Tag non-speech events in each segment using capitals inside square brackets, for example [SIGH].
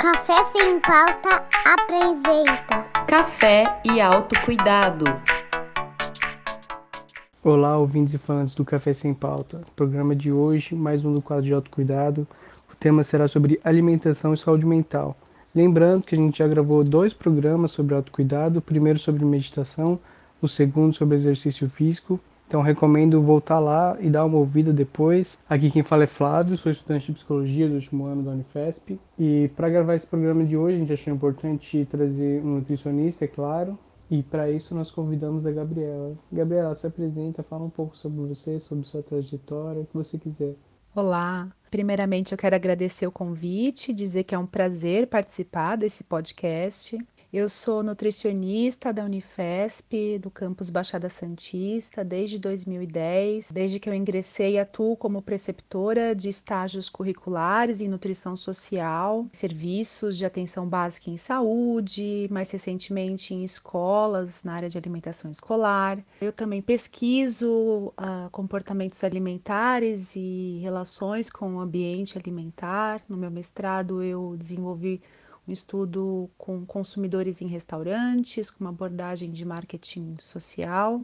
Café Sem Pauta apresenta Café e Autocuidado. Olá, ouvintes e fãs do Café Sem Pauta. Programa de hoje, mais um do quadro de autocuidado. O tema será sobre alimentação e saúde mental. Lembrando que a gente já gravou dois programas sobre autocuidado, o primeiro sobre meditação, o segundo sobre exercício físico. Então recomendo voltar lá e dar uma ouvida depois. Aqui quem fala é Flávio, sou estudante de psicologia do último ano da Unifesp. E para gravar esse programa de hoje, a gente achou importante trazer um nutricionista, é claro. E para isso nós convidamos a Gabriela. Gabriela, se apresenta, fala um pouco sobre você, sobre sua trajetória, o que você quiser. Olá, primeiramente eu quero agradecer o convite, dizer que é um prazer participar desse podcast. Eu sou nutricionista da Unifesp, do campus Baixada Santista, desde 2010. Desde que eu ingressei, atuo como preceptora de estágios curriculares em nutrição social, serviços de atenção básica em saúde, mais recentemente em escolas, na área de alimentação escolar. Eu também pesquiso uh, comportamentos alimentares e relações com o ambiente alimentar. No meu mestrado, eu desenvolvi um estudo com consumidores em restaurantes, com uma abordagem de marketing social.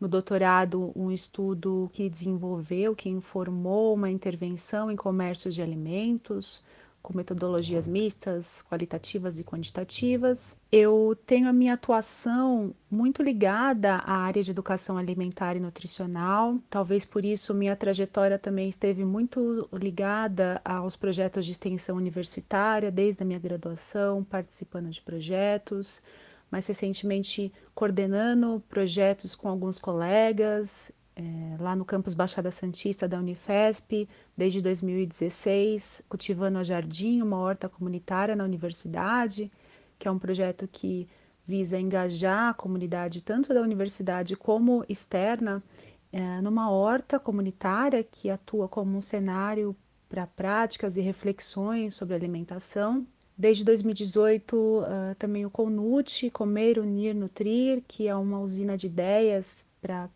No doutorado, um estudo que desenvolveu, que informou uma intervenção em comércio de alimentos, com metodologias mistas, qualitativas e quantitativas. Eu tenho a minha atuação muito ligada à área de educação alimentar e nutricional. Talvez por isso minha trajetória também esteve muito ligada aos projetos de extensão universitária, desde a minha graduação, participando de projetos, mais recentemente coordenando projetos com alguns colegas é, lá no campus Baixada Santista da Unifesp, desde 2016, cultivando a Jardim, uma horta comunitária na universidade, que é um projeto que visa engajar a comunidade tanto da universidade como externa é, numa horta comunitária que atua como um cenário para práticas e reflexões sobre alimentação. Desde 2018, uh, também o CONUT, Comer, Unir, Nutrir, que é uma usina de ideias para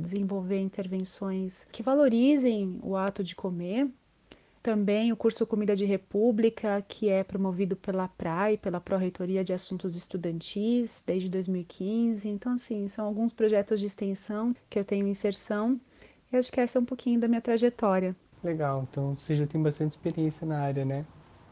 desenvolver intervenções que valorizem o ato de comer. Também o curso Comida de República, que é promovido pela PRAE, pela Pró-Reitoria de Assuntos Estudantis, desde 2015. Então, assim, são alguns projetos de extensão que eu tenho inserção. E acho que essa é um pouquinho da minha trajetória. Legal, então você já tem bastante experiência na área, né?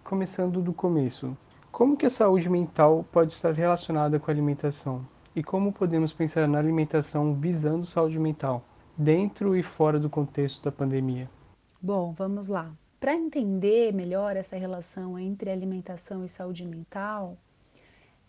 Começando do começo, como que a saúde mental pode estar relacionada com a alimentação? E como podemos pensar na alimentação visando saúde mental, dentro e fora do contexto da pandemia? Bom, vamos lá. Para entender melhor essa relação entre alimentação e saúde mental,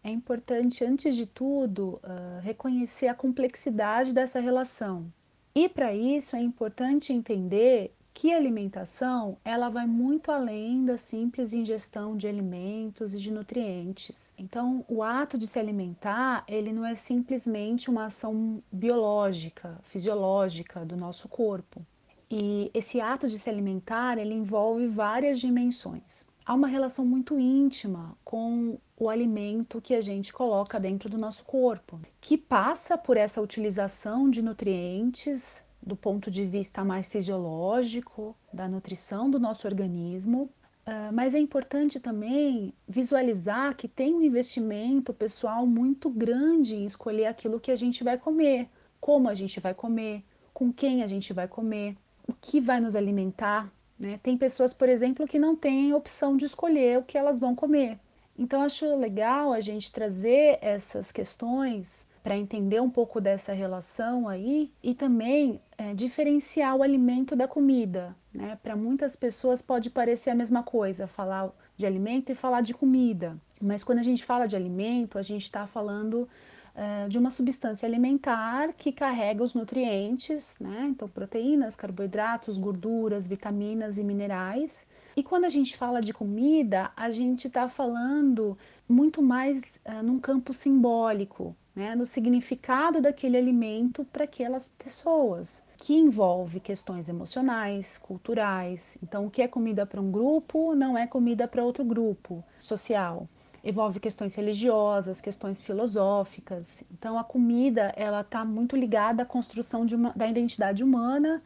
é importante, antes de tudo, uh, reconhecer a complexidade dessa relação. E para isso é importante entender que a alimentação ela vai muito além da simples ingestão de alimentos e de nutrientes. Então, o ato de se alimentar, ele não é simplesmente uma ação biológica, fisiológica do nosso corpo. E esse ato de se alimentar, ele envolve várias dimensões. Há uma relação muito íntima com o alimento que a gente coloca dentro do nosso corpo, que passa por essa utilização de nutrientes do ponto de vista mais fisiológico, da nutrição do nosso organismo, Uh, mas é importante também visualizar que tem um investimento pessoal muito grande em escolher aquilo que a gente vai comer, como a gente vai comer, com quem a gente vai comer, o que vai nos alimentar. Né? Tem pessoas, por exemplo, que não têm opção de escolher o que elas vão comer. Então, acho legal a gente trazer essas questões para entender um pouco dessa relação aí e também é, diferenciar o alimento da comida. Né? Para muitas pessoas pode parecer a mesma coisa falar de alimento e falar de comida, mas quando a gente fala de alimento, a gente está falando é, de uma substância alimentar que carrega os nutrientes, né? então proteínas, carboidratos, gorduras, vitaminas e minerais. E quando a gente fala de comida, a gente está falando muito mais uh, num campo simbólico, né, no significado daquele alimento para aquelas pessoas, que envolve questões emocionais, culturais. Então, o que é comida para um grupo não é comida para outro grupo social. Envolve questões religiosas, questões filosóficas. Então, a comida ela está muito ligada à construção uma, da identidade humana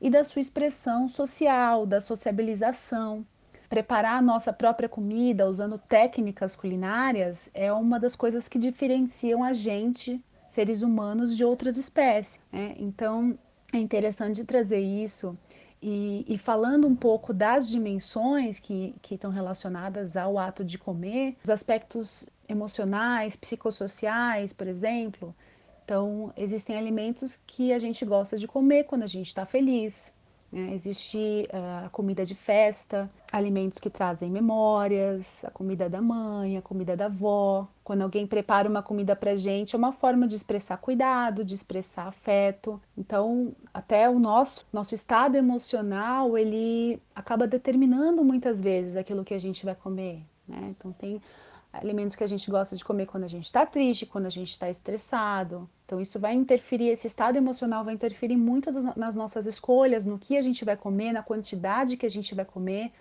e da sua expressão social, da sociabilização. Preparar a nossa própria comida usando técnicas culinárias é uma das coisas que diferenciam a gente, seres humanos, de outras espécies. Né? Então é interessante trazer isso. E, e, falando um pouco das dimensões que, que estão relacionadas ao ato de comer, os aspectos emocionais, psicossociais, por exemplo. Então, existem alimentos que a gente gosta de comer quando a gente está feliz, né? Existe uh, a comida de festa, alimentos que trazem memórias, a comida da mãe, a comida da avó. Quando alguém prepara uma comida para gente, é uma forma de expressar cuidado, de expressar afeto. Então, até o nosso, nosso estado emocional, ele acaba determinando muitas vezes aquilo que a gente vai comer. Né? Então, tem alimentos que a gente gosta de comer quando a gente está triste, quando a gente está estressado. Então, isso vai interferir, esse estado emocional vai interferir muito nas nossas escolhas, no que a gente vai comer, na quantidade que a gente vai comer,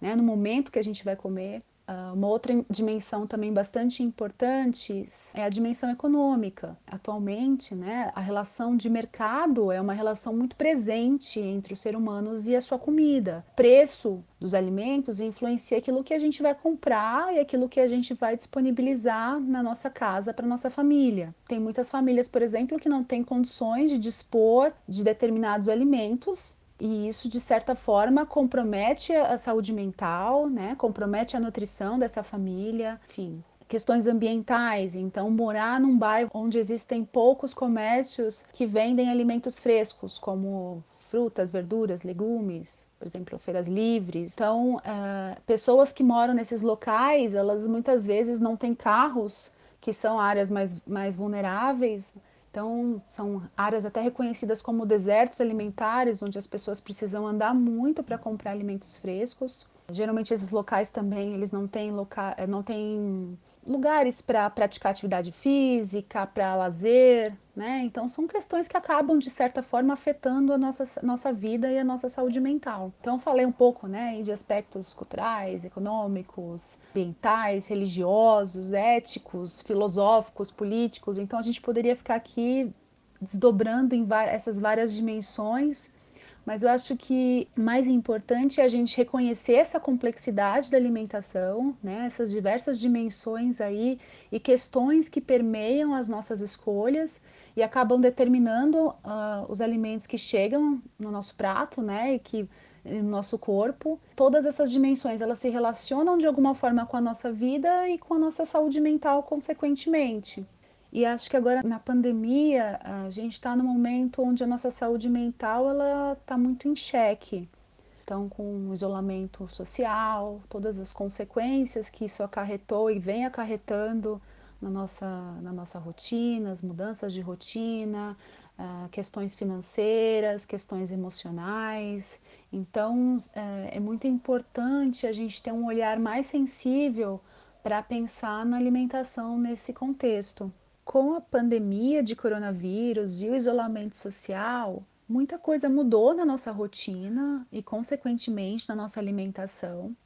né, no momento que a gente vai comer. Uh, uma outra dimensão também bastante importante é a dimensão econômica. Atualmente, né, a relação de mercado é uma relação muito presente entre os seres humanos e a sua comida. O preço dos alimentos influencia aquilo que a gente vai comprar e aquilo que a gente vai disponibilizar na nossa casa para nossa família. Tem muitas famílias, por exemplo, que não têm condições de dispor de determinados alimentos e isso, de certa forma, compromete a saúde mental, né? compromete a nutrição dessa família, enfim. Questões ambientais, então, morar num bairro onde existem poucos comércios que vendem alimentos frescos, como frutas, verduras, legumes, por exemplo, feiras livres. Então, uh, pessoas que moram nesses locais, elas muitas vezes não têm carros, que são áreas mais, mais vulneráveis, então, são áreas até reconhecidas como desertos alimentares, onde as pessoas precisam andar muito para comprar alimentos frescos. Geralmente esses locais também, eles não têm, loca... Eh, não têm lugares para praticar atividade física, para lazer, né? Então são questões que acabam de certa forma afetando a nossa, nossa vida e a nossa saúde mental. Então falei um pouco, né, de aspectos culturais, econômicos, ambientais, religiosos, éticos, filosóficos, políticos. Então a gente poderia ficar aqui desdobrando em essas várias dimensões mas eu acho que mais importante é a gente reconhecer essa complexidade da alimentação, né? essas diversas dimensões aí e questões que permeiam as nossas escolhas e acabam determinando uh, os alimentos que chegam no nosso prato, né? E que no nosso corpo. Todas essas dimensões, elas se relacionam de alguma forma com a nossa vida e com a nossa saúde mental consequentemente. E acho que agora na pandemia a gente está no momento onde a nossa saúde mental ela está muito em xeque. Então, com o isolamento social, todas as consequências que isso acarretou e vem acarretando na nossa, na nossa rotina, as mudanças de rotina, uh, questões financeiras, questões emocionais. Então, uh, é muito importante a gente ter um olhar mais sensível para pensar na alimentação nesse contexto com a pandemia de coronavírus e o isolamento social, muita coisa mudou na nossa rotina e, consequentemente, na nossa alimentação.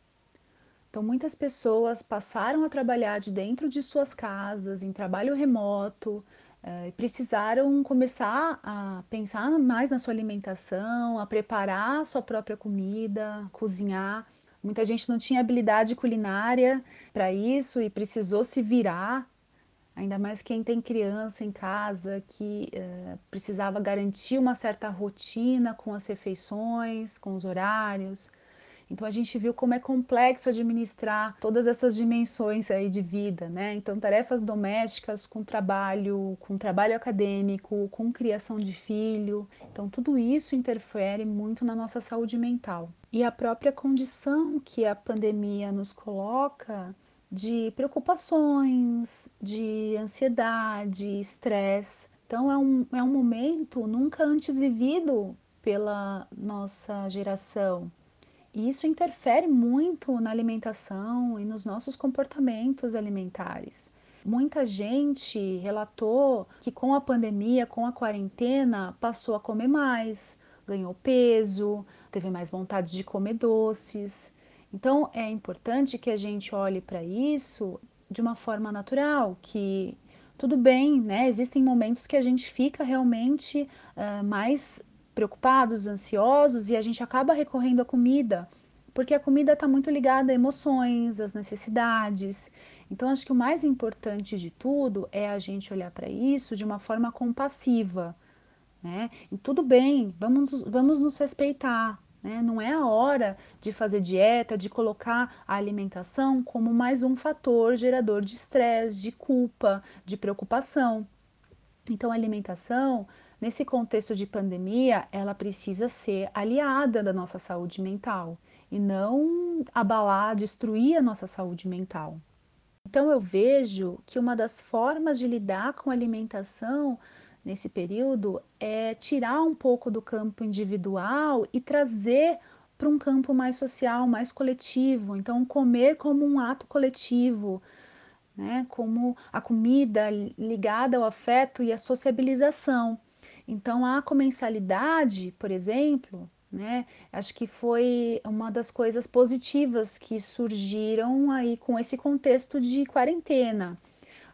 Então, muitas pessoas passaram a trabalhar de dentro de suas casas, em trabalho remoto, eh, precisaram começar a pensar mais na sua alimentação, a preparar a sua própria comida, cozinhar. Muita gente não tinha habilidade culinária para isso e precisou se virar ainda mais quem tem criança em casa que uh, precisava garantir uma certa rotina com as refeições, com os horários. Então a gente viu como é complexo administrar todas essas dimensões aí de vida, né? Então tarefas domésticas com trabalho, com trabalho acadêmico, com criação de filho. Então tudo isso interfere muito na nossa saúde mental. E a própria condição que a pandemia nos coloca de preocupações, de ansiedade, estresse. Então é um, é um momento nunca antes vivido pela nossa geração. E isso interfere muito na alimentação e nos nossos comportamentos alimentares. Muita gente relatou que com a pandemia, com a quarentena, passou a comer mais, ganhou peso, teve mais vontade de comer doces. Então é importante que a gente olhe para isso de uma forma natural, que tudo bem, né? Existem momentos que a gente fica realmente uh, mais preocupados, ansiosos e a gente acaba recorrendo à comida porque a comida está muito ligada a emoções, às necessidades. Então, acho que o mais importante de tudo é a gente olhar para isso de uma forma compassiva. Né? E tudo bem, vamos, vamos nos respeitar. Né? Não é a hora de fazer dieta, de colocar a alimentação como mais um fator gerador de estresse, de culpa, de preocupação. Então, a alimentação, nesse contexto de pandemia, ela precisa ser aliada da nossa saúde mental e não abalar, destruir a nossa saúde mental. Então, eu vejo que uma das formas de lidar com a alimentação nesse período é tirar um pouco do campo individual e trazer para um campo mais social, mais coletivo. Então, comer como um ato coletivo, né? como a comida ligada ao afeto e à sociabilização. Então, a comensalidade, por exemplo, né? Acho que foi uma das coisas positivas que surgiram aí com esse contexto de quarentena.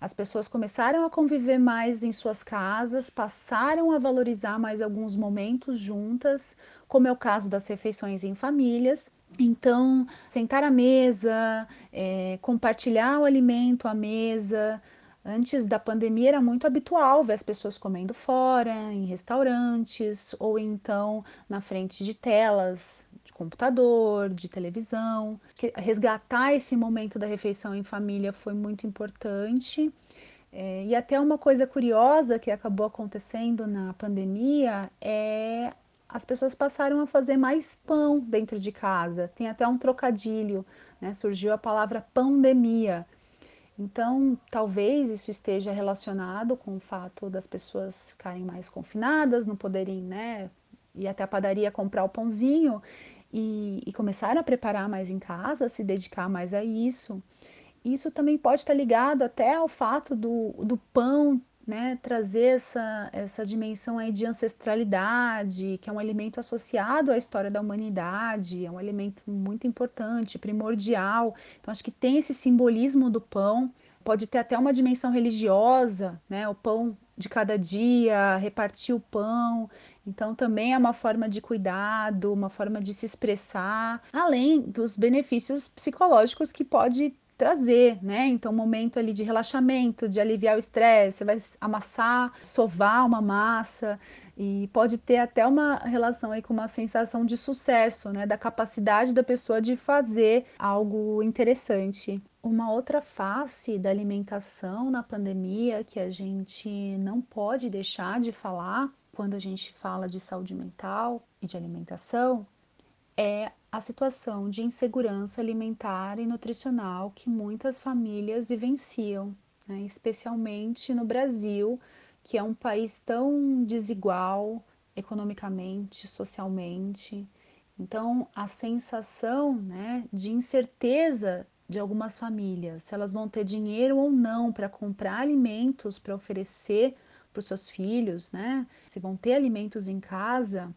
As pessoas começaram a conviver mais em suas casas, passaram a valorizar mais alguns momentos juntas, como é o caso das refeições em famílias. Então, sentar à mesa, é, compartilhar o alimento à mesa. Antes da pandemia era muito habitual ver as pessoas comendo fora, em restaurantes, ou então na frente de telas computador, de televisão. Resgatar esse momento da refeição em família foi muito importante. É, e até uma coisa curiosa que acabou acontecendo na pandemia é as pessoas passaram a fazer mais pão dentro de casa. Tem até um trocadilho, né? surgiu a palavra pandemia. Então, talvez isso esteja relacionado com o fato das pessoas ficarem mais confinadas, não poderem né, ir até a padaria comprar o pãozinho e, e começaram a preparar mais em casa, se dedicar mais a isso. Isso também pode estar ligado até ao fato do, do pão né, trazer essa, essa dimensão aí de ancestralidade, que é um alimento associado à história da humanidade, é um alimento muito importante, primordial. Então, acho que tem esse simbolismo do pão, pode ter até uma dimensão religiosa, né, o pão de cada dia, repartir o pão. Então, também é uma forma de cuidado, uma forma de se expressar, além dos benefícios psicológicos que pode trazer, né? Então, um momento ali de relaxamento, de aliviar o estresse, você vai amassar, sovar uma massa e pode ter até uma relação aí com uma sensação de sucesso, né? Da capacidade da pessoa de fazer algo interessante. Uma outra face da alimentação na pandemia que a gente não pode deixar de falar quando a gente fala de saúde mental e de alimentação é a situação de insegurança alimentar e nutricional que muitas famílias vivenciam, né? especialmente no Brasil, que é um país tão desigual economicamente, socialmente. Então, a sensação né, de incerteza de algumas famílias, se elas vão ter dinheiro ou não para comprar alimentos para oferecer para os seus filhos, né? Se vão ter alimentos em casa,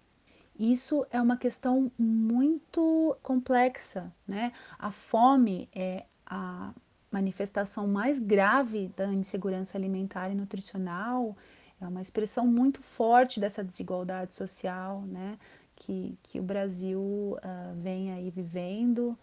isso é uma questão muito complexa, né? A fome é a manifestação mais grave da insegurança alimentar e nutricional, é uma expressão muito forte dessa desigualdade social, né? Que, que o Brasil uh, vem aí vivendo,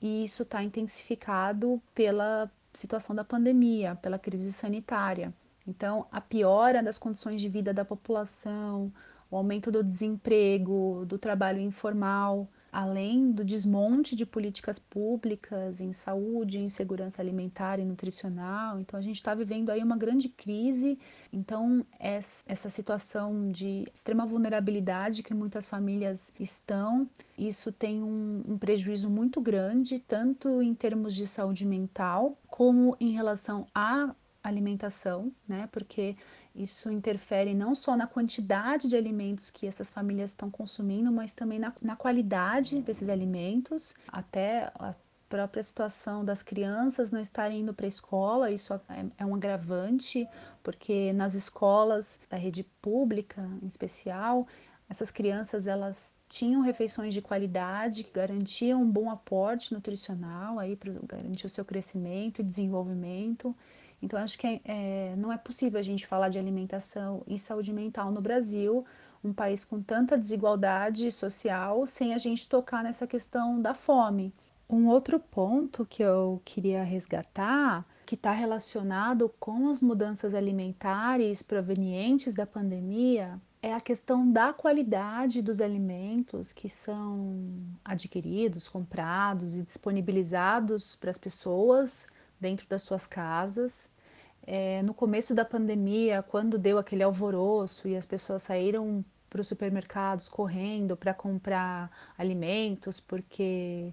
e isso está intensificado pela situação da pandemia, pela crise sanitária. Então, a piora das condições de vida da população, o aumento do desemprego, do trabalho informal, além do desmonte de políticas públicas em saúde, em segurança alimentar e nutricional. Então, a gente está vivendo aí uma grande crise. Então, essa situação de extrema vulnerabilidade que muitas famílias estão, isso tem um, um prejuízo muito grande, tanto em termos de saúde mental, como em relação à alimentação, né? Porque isso interfere não só na quantidade de alimentos que essas famílias estão consumindo, mas também na, na qualidade desses alimentos, até a própria situação das crianças não estarem indo para a escola, isso é, é, um agravante, porque nas escolas da rede pública, em especial, essas crianças elas tinham refeições de qualidade que garantiam um bom aporte nutricional aí para garantir o seu crescimento e desenvolvimento. Então, acho que é, não é possível a gente falar de alimentação e saúde mental no Brasil, um país com tanta desigualdade social sem a gente tocar nessa questão da fome. Um outro ponto que eu queria resgatar, que está relacionado com as mudanças alimentares provenientes da pandemia, é a questão da qualidade dos alimentos que são adquiridos, comprados e disponibilizados para as pessoas dentro das suas casas. É, no começo da pandemia, quando deu aquele alvoroço e as pessoas saíram para os supermercados correndo para comprar alimentos, porque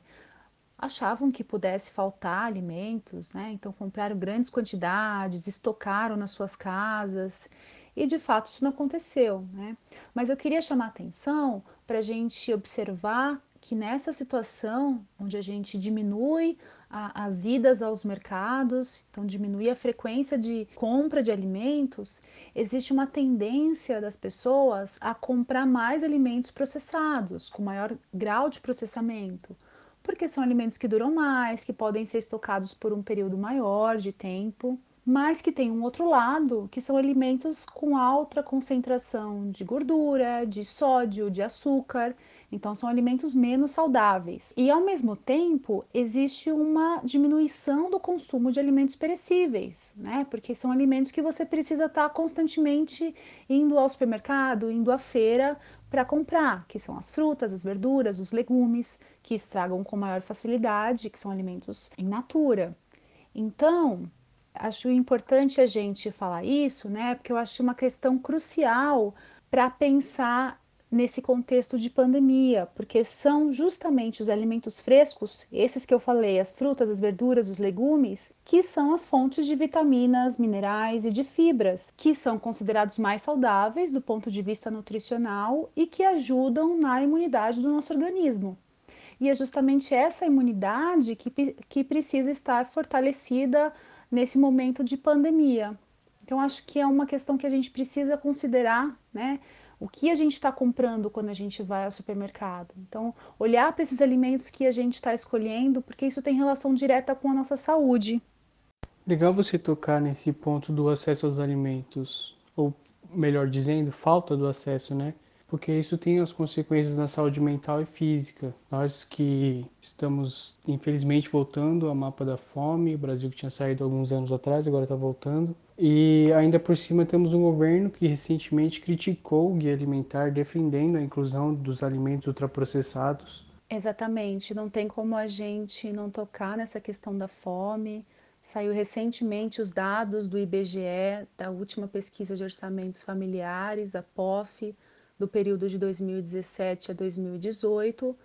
achavam que pudesse faltar alimentos, né? Então compraram grandes quantidades, estocaram nas suas casas e de fato isso não aconteceu, né? Mas eu queria chamar atenção para a gente observar que nessa situação onde a gente diminui a, as idas aos mercados, então diminui a frequência de compra de alimentos, existe uma tendência das pessoas a comprar mais alimentos processados, com maior grau de processamento porque são alimentos que duram mais, que podem ser estocados por um período maior de tempo, mas que tem um outro lado, que são alimentos com alta concentração de gordura, de sódio, de açúcar. Então, são alimentos menos saudáveis. E, ao mesmo tempo, existe uma diminuição do consumo de alimentos perecíveis, né? Porque são alimentos que você precisa estar constantemente indo ao supermercado, indo à feira para comprar, que são as frutas, as verduras, os legumes, que estragam com maior facilidade, que são alimentos em natura. Então, acho importante a gente falar isso, né? Porque eu acho uma questão crucial para pensar nesse contexto de pandemia, porque são justamente os alimentos frescos, esses que eu falei, as frutas, as verduras, os legumes, que são as fontes de vitaminas, minerais e de fibras, que são considerados mais saudáveis do ponto de vista nutricional e que ajudam na imunidade do nosso organismo. E é justamente essa imunidade que, que precisa estar fortalecida nesse momento de pandemia. Então, acho que é uma questão que a gente precisa considerar, né? O que a gente está comprando quando a gente vai ao supermercado. Então, olhar para esses alimentos que a gente está escolhendo, porque isso tem relação direta com a nossa saúde. Legal você tocar nesse ponto do acesso aos alimentos, ou melhor dizendo, falta do acesso, né? porque isso tem as consequências na saúde mental e física. Nós que estamos, infelizmente, voltando ao mapa da fome, o Brasil que tinha saído alguns anos atrás, agora está voltando. E ainda por cima temos um governo que recentemente criticou o guia alimentar, defendendo a inclusão dos alimentos ultraprocessados. Exatamente, não tem como a gente não tocar nessa questão da fome. Saiu recentemente os dados do IBGE, da última pesquisa de orçamentos familiares, a POF, do período de 2017 a 2018,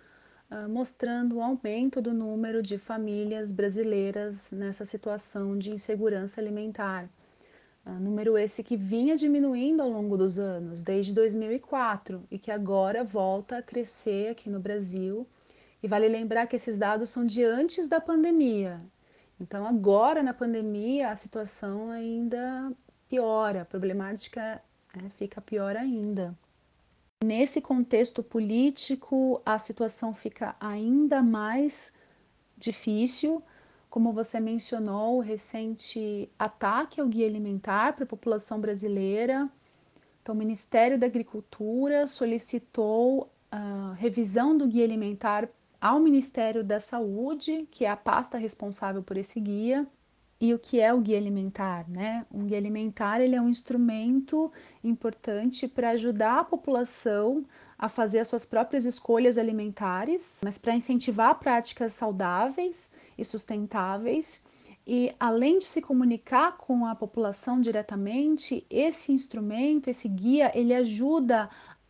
ah, mostrando o aumento do número de famílias brasileiras nessa situação de insegurança alimentar. Ah, número esse que vinha diminuindo ao longo dos anos, desde 2004, e que agora volta a crescer aqui no Brasil. E vale lembrar que esses dados são de antes da pandemia. Então, agora na pandemia, a situação ainda piora, a problemática né, fica pior ainda. Nesse contexto político, a situação fica ainda mais difícil. Como você mencionou, o recente ataque ao guia alimentar para a população brasileira. Então, o Ministério da Agricultura solicitou a revisão do guia alimentar ao Ministério da Saúde, que é a pasta responsável por esse guia, e o que é o guia alimentar, né? Um guia alimentar ele é um instrumento importante para ajudar a população a fazer as suas próprias escolhas alimentares, mas para incentivar práticas saudáveis e sustentáveis. E além de se comunicar com a população diretamente, esse instrumento, esse guia, ele ajuda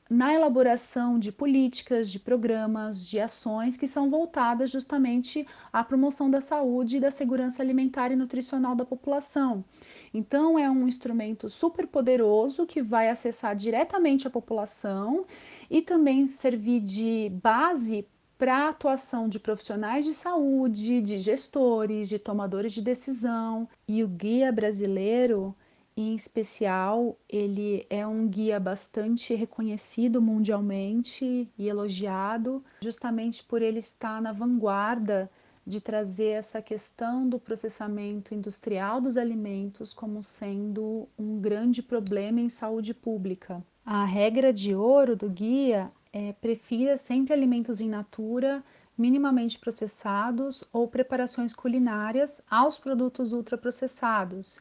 na elaboração de políticas, de programas, de ações que são voltadas justamente à promoção da saúde e da segurança alimentar e nutricional da população. Então, é um instrumento super poderoso que vai acessar diretamente a população e também servir de base para a atuação de profissionais de saúde, de gestores, de tomadores de decisão. E o guia brasileiro em especial, ele é um guia bastante reconhecido mundialmente e elogiado, justamente por ele estar na vanguarda de trazer essa questão do processamento industrial dos alimentos como sendo um grande problema em saúde pública. A regra de ouro do guia é prefira sempre alimentos in natura, minimamente processados ou preparações culinárias aos produtos ultraprocessados.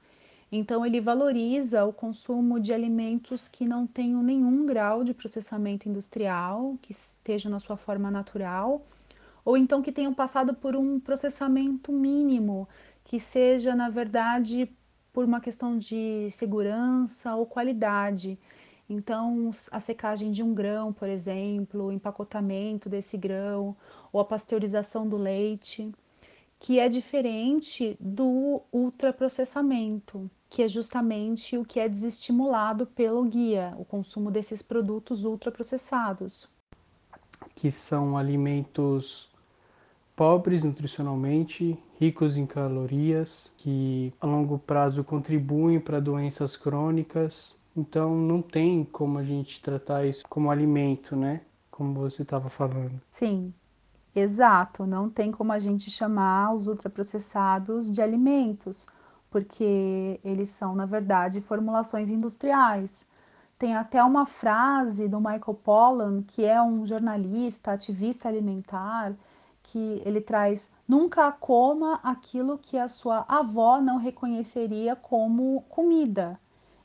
Então, ele valoriza o consumo de alimentos que não tenham nenhum grau de processamento industrial, que estejam na sua forma natural, ou então que tenham passado por um processamento mínimo, que seja, na verdade, por uma questão de segurança ou qualidade. Então, a secagem de um grão, por exemplo, o empacotamento desse grão, ou a pasteurização do leite, que é diferente do ultraprocessamento, que é justamente o que é desestimulado pelo guia, o consumo desses produtos ultraprocessados. Que são alimentos pobres nutricionalmente, ricos em calorias, que a longo prazo contribuem para doenças crônicas. Então não tem como a gente tratar isso como alimento, né? Como você estava falando. Sim, exato. Não tem como a gente chamar os ultraprocessados de alimentos, porque eles são, na verdade, formulações industriais. Tem até uma frase do Michael Pollan, que é um jornalista, ativista alimentar, que ele traz nunca coma aquilo que a sua avó não reconheceria como comida.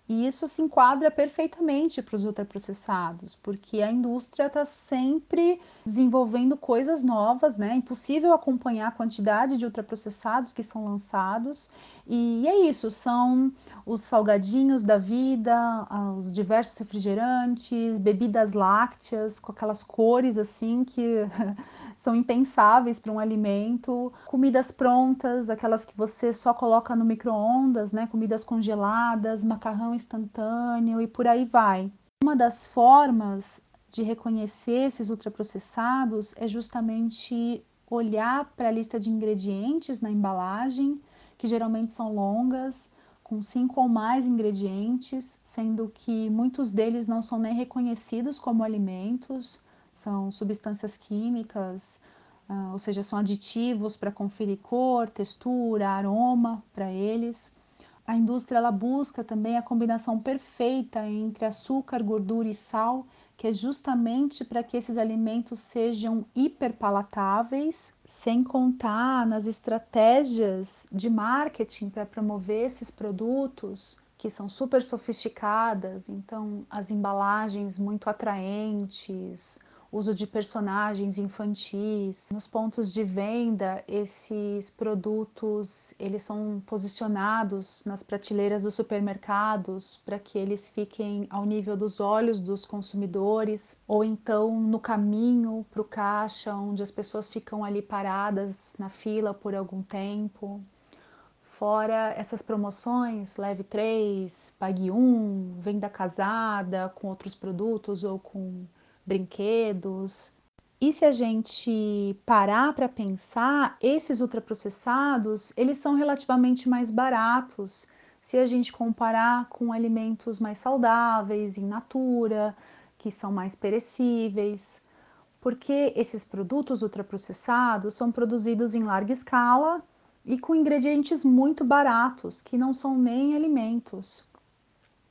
E isso se enquadra perfeitamente para os ultraprocessados, porque a indústria está sempre desenvolvendo coisas novas, né? É impossível acompanhar a quantidade de ultraprocessados que são lançados. E é isso, são os salgadinhos da vida, os diversos refrigerantes, bebidas lácteas com aquelas cores assim que [LAUGHS] são impensáveis para um alimento, comidas prontas, aquelas que você só coloca no micro-ondas, né? comidas congeladas, macarrão instantâneo e por aí vai. Uma das formas de reconhecer esses ultraprocessados é justamente olhar para a lista de ingredientes na embalagem, que geralmente são longas, com cinco ou mais ingredientes, sendo que muitos deles não são nem reconhecidos como alimentos são substâncias químicas, uh, ou seja, são aditivos para conferir cor, textura, aroma para eles. A indústria ela busca também a combinação perfeita entre açúcar, gordura e sal, que é justamente para que esses alimentos sejam hiperpalatáveis, sem contar nas estratégias de marketing para promover esses produtos que são super sofisticadas, então as embalagens muito atraentes, uso de personagens infantis. Nos pontos de venda, esses produtos eles são posicionados nas prateleiras dos supermercados para que eles fiquem ao nível dos olhos dos consumidores, ou então no caminho para o caixa, onde as pessoas ficam ali paradas na fila por algum tempo. Fora essas promoções, leve três, pague um, venda casada com outros produtos ou com brinquedos. E se a gente parar para pensar, esses ultraprocessados, eles são relativamente mais baratos se a gente comparar com alimentos mais saudáveis, in natura, que são mais perecíveis, porque esses produtos ultraprocessados são produzidos em larga escala e com ingredientes muito baratos, que não são nem alimentos.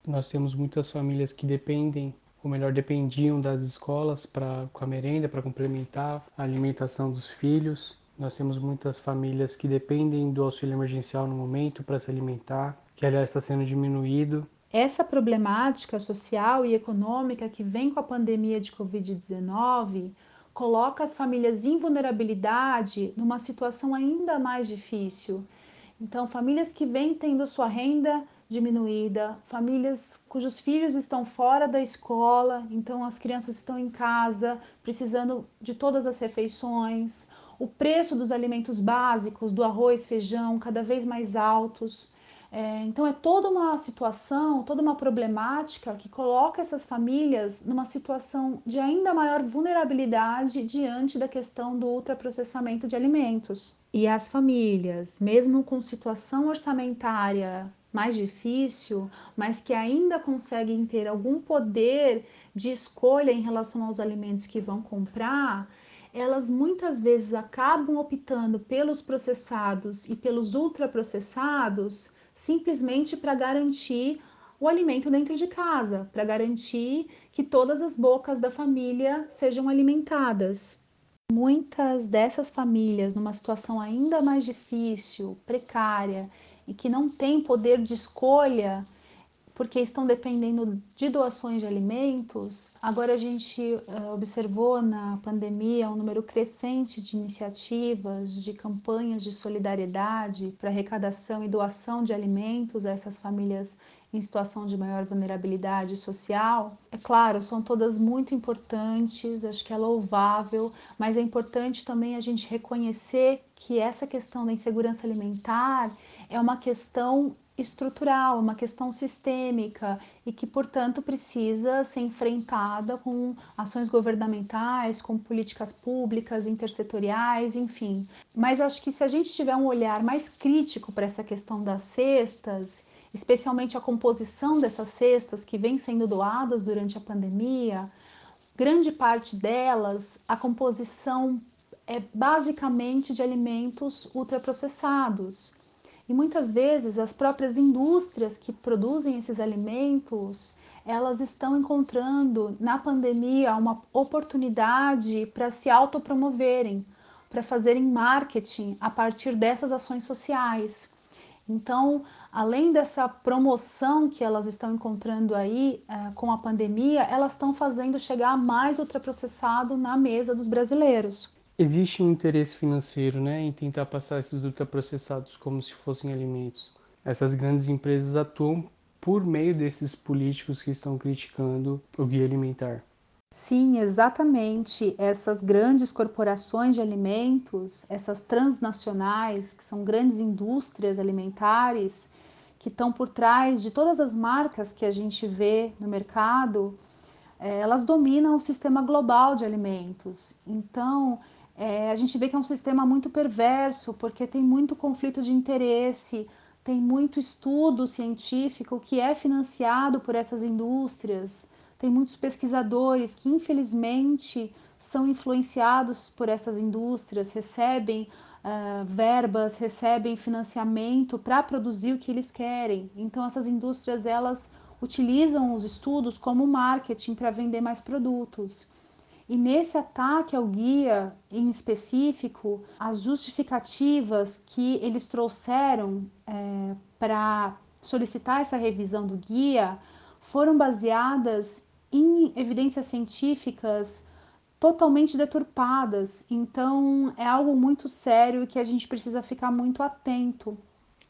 Nós temos muitas famílias que dependem ou melhor, dependiam das escolas para com a merenda para complementar a alimentação dos filhos. Nós temos muitas famílias que dependem do auxílio emergencial no momento para se alimentar, que aliás está sendo diminuído. Essa problemática social e econômica que vem com a pandemia de Covid-19 coloca as famílias em vulnerabilidade numa situação ainda mais difícil. Então, famílias que vêm tendo sua renda diminuída, famílias cujos filhos estão fora da escola, então as crianças estão em casa, precisando de todas as refeições, o preço dos alimentos básicos, do arroz, feijão, cada vez mais altos. É, então é toda uma situação, toda uma problemática que coloca essas famílias numa situação de ainda maior vulnerabilidade diante da questão do ultraprocessamento de alimentos. E as famílias, mesmo com situação orçamentária mais difícil, mas que ainda conseguem ter algum poder de escolha em relação aos alimentos que vão comprar, elas muitas vezes acabam optando pelos processados e pelos ultraprocessados simplesmente para garantir o alimento dentro de casa, para garantir que todas as bocas da família sejam alimentadas. Muitas dessas famílias, numa situação ainda mais difícil, precária e que não têm poder de escolha, porque estão dependendo de doações de alimentos. Agora a gente uh, observou na pandemia um número crescente de iniciativas, de campanhas de solidariedade para arrecadação e doação de alimentos a essas famílias em situação de maior vulnerabilidade social. É claro, são todas muito importantes, acho que é louvável, mas é importante também a gente reconhecer que essa questão da insegurança alimentar é uma questão estrutural, uma questão sistêmica e que, portanto, precisa ser enfrentada com ações governamentais, com políticas públicas, intersetoriais, enfim. Mas acho que se a gente tiver um olhar mais crítico para essa questão das cestas, especialmente a composição dessas cestas que vêm sendo doadas durante a pandemia, grande parte delas, a composição é basicamente de alimentos ultraprocessados e muitas vezes as próprias indústrias que produzem esses alimentos, elas estão encontrando na pandemia uma oportunidade para se autopromoverem, para fazerem marketing a partir dessas ações sociais. Então, além dessa promoção que elas estão encontrando aí uh, com a pandemia, elas estão fazendo chegar mais ultraprocessado na mesa dos brasileiros existe um interesse financeiro né, em tentar passar esses ultraprocessados como se fossem alimentos. Essas grandes empresas atuam por meio desses políticos que estão criticando o guia alimentar. Sim, exatamente. Essas grandes corporações de alimentos, essas transnacionais, que são grandes indústrias alimentares, que estão por trás de todas as marcas que a gente vê no mercado, eh, elas dominam o sistema global de alimentos. Então, é, a gente vê que é um sistema muito perverso, porque tem muito conflito de interesse, tem muito estudo científico que é financiado por essas indústrias, tem muitos pesquisadores que, infelizmente, são influenciados por essas indústrias, recebem uh, verbas, recebem financiamento para produzir o que eles querem. Então, essas indústrias elas utilizam os estudos como marketing para vender mais produtos. E nesse ataque ao guia em específico, as justificativas que eles trouxeram é, para solicitar essa revisão do guia foram baseadas em evidências científicas totalmente deturpadas. Então é algo muito sério que a gente precisa ficar muito atento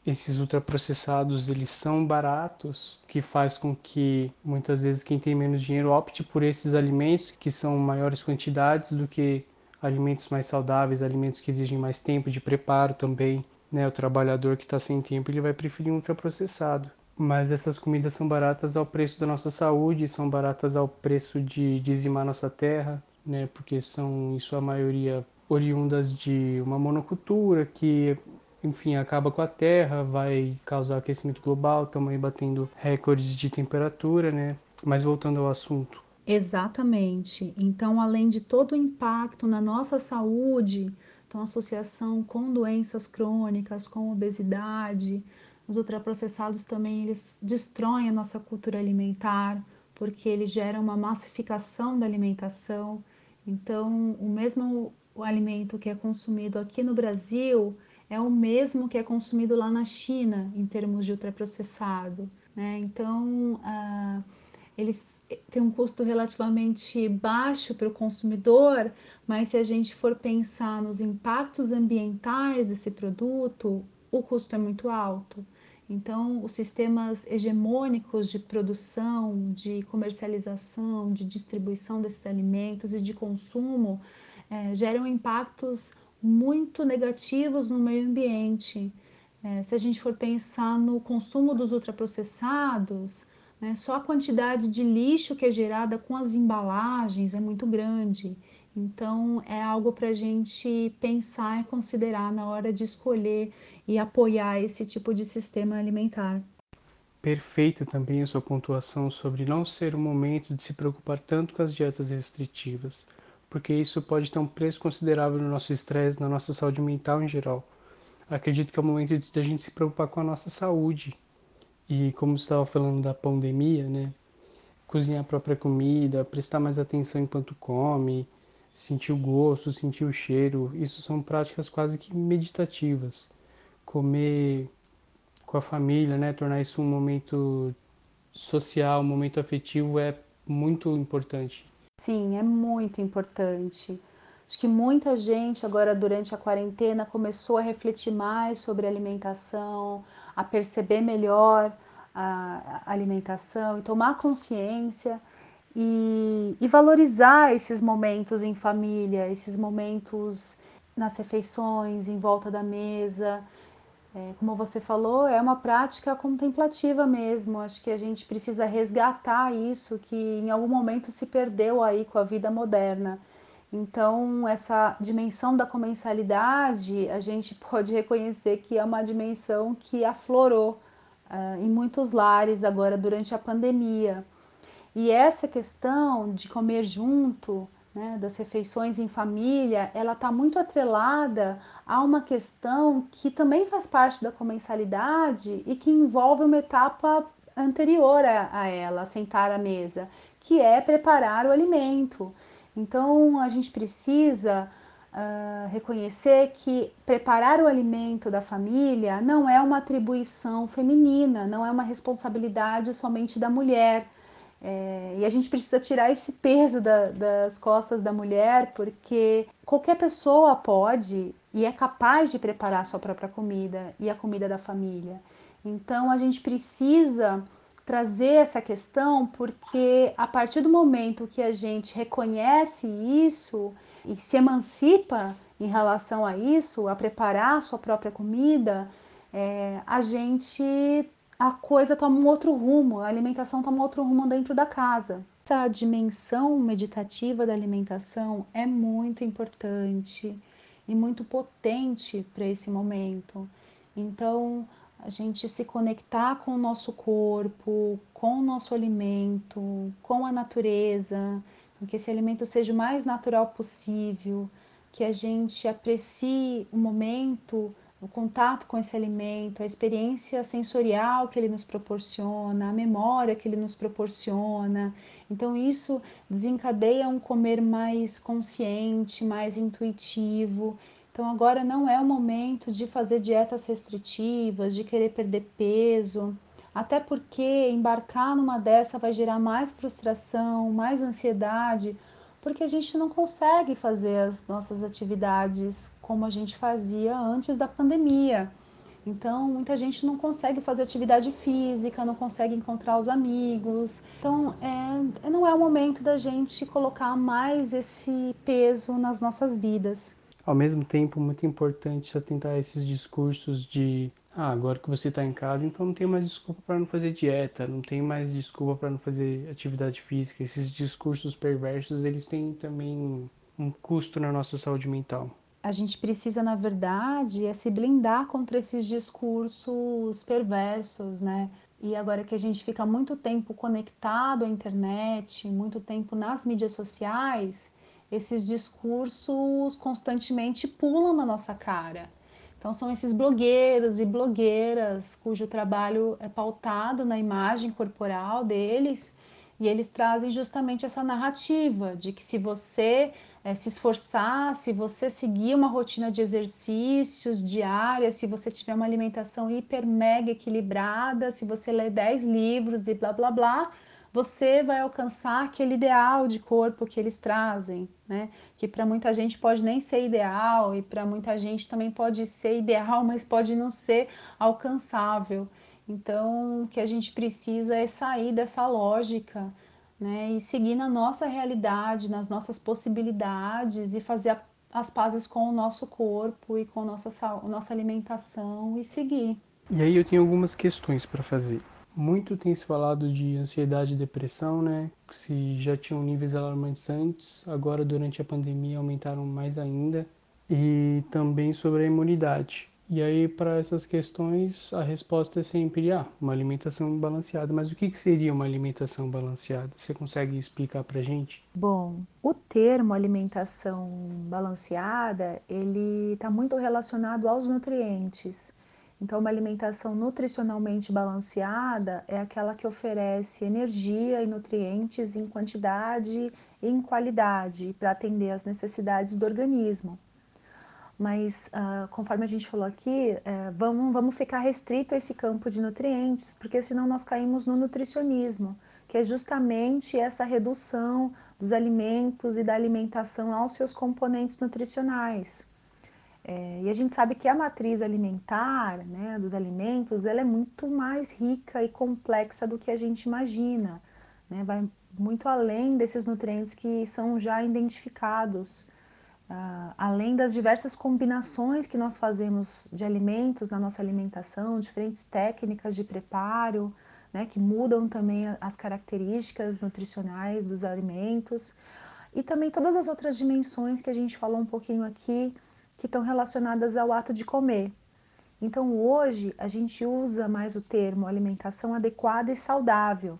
esses ultraprocessados eles são baratos, que faz com que muitas vezes quem tem menos dinheiro opte por esses alimentos que são maiores quantidades do que alimentos mais saudáveis, alimentos que exigem mais tempo de preparo também. Né? O trabalhador que está sem tempo ele vai preferir um ultraprocessado. Mas essas comidas são baratas ao preço da nossa saúde, são baratas ao preço de dizimar nossa terra, né? porque são em sua maioria oriundas de uma monocultura que enfim, acaba com a Terra, vai causar aquecimento global, também batendo recordes de temperatura, né? Mas voltando ao assunto. Exatamente. Então, além de todo o impacto na nossa saúde, então associação com doenças crônicas, com obesidade, os ultraprocessados também eles destroem a nossa cultura alimentar, porque eles geram uma massificação da alimentação. Então, o mesmo alimento que é consumido aqui no Brasil, é o mesmo que é consumido lá na China em termos de ultraprocessado. Né? Então, uh, eles têm um custo relativamente baixo para o consumidor, mas se a gente for pensar nos impactos ambientais desse produto, o custo é muito alto. Então, os sistemas hegemônicos de produção, de comercialização, de distribuição desses alimentos e de consumo é, geram impactos muito negativos no meio ambiente. É, se a gente for pensar no consumo dos ultraprocessados, né, só a quantidade de lixo que é gerada com as embalagens é muito grande. Então, é algo para a gente pensar e considerar na hora de escolher e apoiar esse tipo de sistema alimentar. Perfeita também a sua pontuação sobre não ser o momento de se preocupar tanto com as dietas restritivas porque isso pode ter um preço considerável no nosso estresse, na nossa saúde mental em geral. Acredito que é o momento de a gente se preocupar com a nossa saúde, E como você estava falando da pandemia, né? Cozinhar a própria comida, prestar mais atenção enquanto come, sentir o gosto, sentir o cheiro, isso são práticas quase que meditativas. Comer com a família, né? Tornar isso um momento social, um momento afetivo é muito importante. Sim, é muito importante. Acho que muita gente agora durante a quarentena começou a refletir mais sobre alimentação, a perceber melhor a alimentação e tomar consciência e, e valorizar esses momentos em família, esses momentos nas refeições, em volta da mesa. É, como você falou, é uma prática contemplativa mesmo. Acho que a gente precisa resgatar isso que em algum momento se perdeu aí com a vida moderna. Então, essa dimensão da comensalidade, a gente [LAUGHS] pode reconhecer que é uma dimensão que aflorou uh, em muitos lares agora durante a pandemia. E essa questão de comer junto, né, das refeições em família, ela está muito atrelada a uma questão que também faz parte da comensalidade e que envolve uma etapa anterior a, a ela, sentar à mesa, que é preparar o alimento. Então a gente precisa uh, reconhecer que preparar o alimento da família não é uma atribuição feminina, não é uma responsabilidade somente da mulher é, e a gente precisa tirar esse peso da, das costas da mulher, porque qualquer pessoa pode e é capaz de preparar a sua própria comida e a comida da família. Então a gente precisa trazer essa questão porque a partir do momento que a gente reconhece isso e se emancipa em relação a isso, a preparar a sua própria comida, é, a gente a coisa toma um outro rumo, a alimentação toma outro rumo dentro da casa. Essa dimensão meditativa da alimentação é muito importante e muito potente para esse momento. Então, a gente se conectar com o nosso corpo, com o nosso alimento, com a natureza, que esse alimento seja o mais natural possível, que a gente aprecie o momento o contato com esse alimento, a experiência sensorial que ele nos proporciona, a memória que ele nos proporciona. Então, isso desencadeia um comer mais consciente, mais intuitivo. Então, agora não é o momento de fazer dietas restritivas, de querer perder peso, até porque embarcar numa dessa vai gerar mais frustração, mais ansiedade porque a gente não consegue fazer as nossas atividades como a gente fazia antes da pandemia. Então, muita gente não consegue fazer atividade física, não consegue encontrar os amigos. Então, é, não é o momento da gente colocar mais esse peso nas nossas vidas. Ao mesmo tempo, muito importante atentar esses discursos de ah, agora que você está em casa, então não tem mais desculpa para não fazer dieta, não tem mais desculpa para não fazer atividade física. Esses discursos perversos, eles têm também um custo na nossa saúde mental. A gente precisa, na verdade, é se blindar contra esses discursos perversos, né? E agora que a gente fica muito tempo conectado à internet, muito tempo nas mídias sociais, esses discursos constantemente pulam na nossa cara. Então, são esses blogueiros e blogueiras cujo trabalho é pautado na imagem corporal deles e eles trazem justamente essa narrativa de que se você é, se esforçar, se você seguir uma rotina de exercícios diária, se você tiver uma alimentação hiper mega equilibrada, se você ler 10 livros e blá blá blá, você vai alcançar aquele ideal de corpo que eles trazem, né? Que para muita gente pode nem ser ideal e para muita gente também pode ser ideal, [LAUGHS] mas pode não ser alcançável. Então, o que a gente precisa é sair dessa lógica, né? E seguir na nossa realidade, nas nossas possibilidades e fazer as pazes com o nosso corpo e com a nossa, nossa alimentação e seguir. E aí eu tenho algumas questões para fazer. Muito tem se falado de ansiedade e depressão, né? Se já tinham níveis alarmantes antes, agora durante a pandemia aumentaram mais ainda. E também sobre a imunidade. E aí, para essas questões, a resposta é sempre ah, uma alimentação balanceada. Mas o que, que seria uma alimentação balanceada? Você consegue explicar para gente? Bom, o termo alimentação balanceada ele está muito relacionado aos nutrientes. Então, uma alimentação nutricionalmente balanceada é aquela que oferece energia e nutrientes em quantidade e em qualidade para atender às necessidades do organismo. Mas, uh, conforme a gente falou aqui, uh, vamos, vamos ficar restrito a esse campo de nutrientes, porque senão nós caímos no nutricionismo, que é justamente essa redução dos alimentos e da alimentação aos seus componentes nutricionais. É, e a gente sabe que a matriz alimentar né, dos alimentos ela é muito mais rica e complexa do que a gente imagina. Né? Vai muito além desses nutrientes que são já identificados. Uh, além das diversas combinações que nós fazemos de alimentos na nossa alimentação, diferentes técnicas de preparo, né, que mudam também as características nutricionais dos alimentos, e também todas as outras dimensões que a gente falou um pouquinho aqui, que estão relacionadas ao ato de comer. Então, hoje, a gente usa mais o termo alimentação adequada e saudável.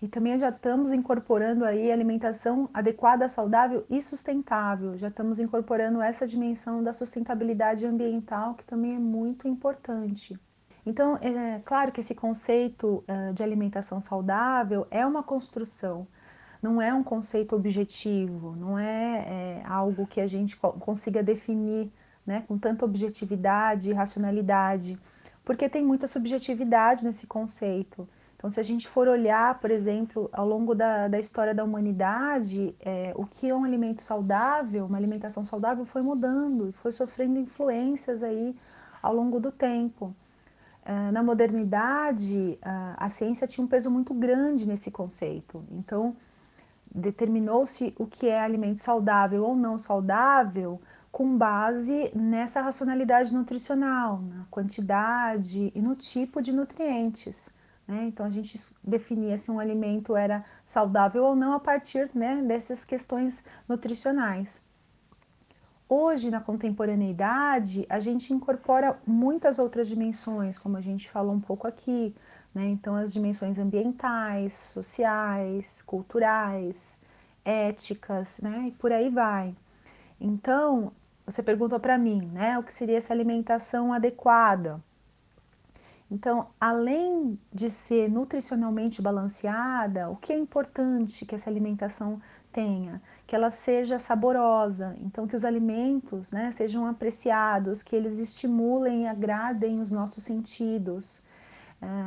E também já estamos incorporando aí alimentação adequada, saudável e sustentável. Já estamos incorporando essa dimensão da sustentabilidade ambiental, que também é muito importante. Então, é claro que esse conceito uh, de alimentação saudável é uma construção não é um conceito objetivo, não é, é algo que a gente consiga definir né, com tanta objetividade e racionalidade, porque tem muita subjetividade nesse conceito. Então, se a gente for olhar, por exemplo, ao longo da, da história da humanidade, é, o que é um alimento saudável, uma alimentação saudável, foi mudando, foi sofrendo influências aí ao longo do tempo. É, na modernidade, a, a ciência tinha um peso muito grande nesse conceito. Então, determinou-se o que é alimento saudável ou não saudável com base nessa racionalidade nutricional, na quantidade e no tipo de nutrientes. Né? Então a gente definia se um alimento era saudável ou não a partir né, dessas questões nutricionais. Hoje, na contemporaneidade, a gente incorpora muitas outras dimensões, como a gente falou um pouco aqui, né? Então, as dimensões ambientais, sociais, culturais, éticas, né? e por aí vai. Então, você perguntou para mim, né, o que seria essa alimentação adequada? Então, além de ser nutricionalmente balanceada, o que é importante que essa alimentação tenha? Que ela seja saborosa, então que os alimentos né, sejam apreciados, que eles estimulem e agradem os nossos sentidos,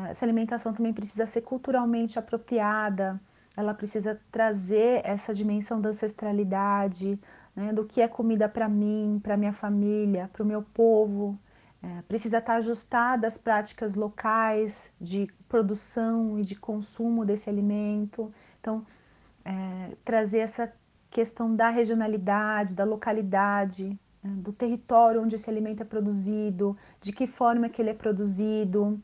essa alimentação também precisa ser culturalmente apropriada, ela precisa trazer essa dimensão da ancestralidade, né, do que é comida para mim, para minha família, para o meu povo. É, precisa estar ajustada às práticas locais de produção e de consumo desse alimento. Então, é, trazer essa questão da regionalidade, da localidade, né, do território onde esse alimento é produzido, de que forma que ele é produzido,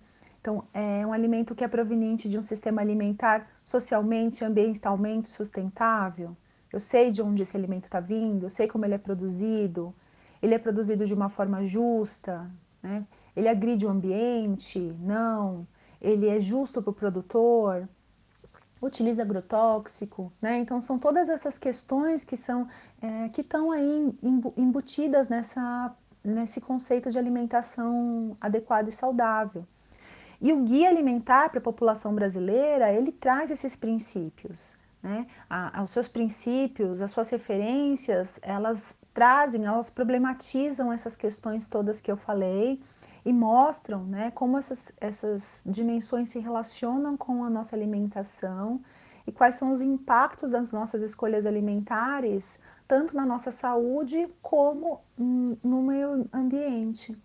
então, é um alimento que é proveniente de um sistema alimentar socialmente, ambientalmente sustentável. Eu sei de onde esse alimento está vindo, eu sei como ele é produzido, ele é produzido de uma forma justa, né? ele agride o ambiente? Não. Ele é justo para o produtor? Utiliza agrotóxico? Né? Então, são todas essas questões que são é, que estão aí embutidas nessa, nesse conceito de alimentação adequada e saudável. E o guia alimentar para a população brasileira, ele traz esses princípios. Né? A, os seus princípios, as suas referências, elas trazem, elas problematizam essas questões todas que eu falei e mostram né, como essas, essas dimensões se relacionam com a nossa alimentação e quais são os impactos das nossas escolhas alimentares, tanto na nossa saúde como no meio ambiente.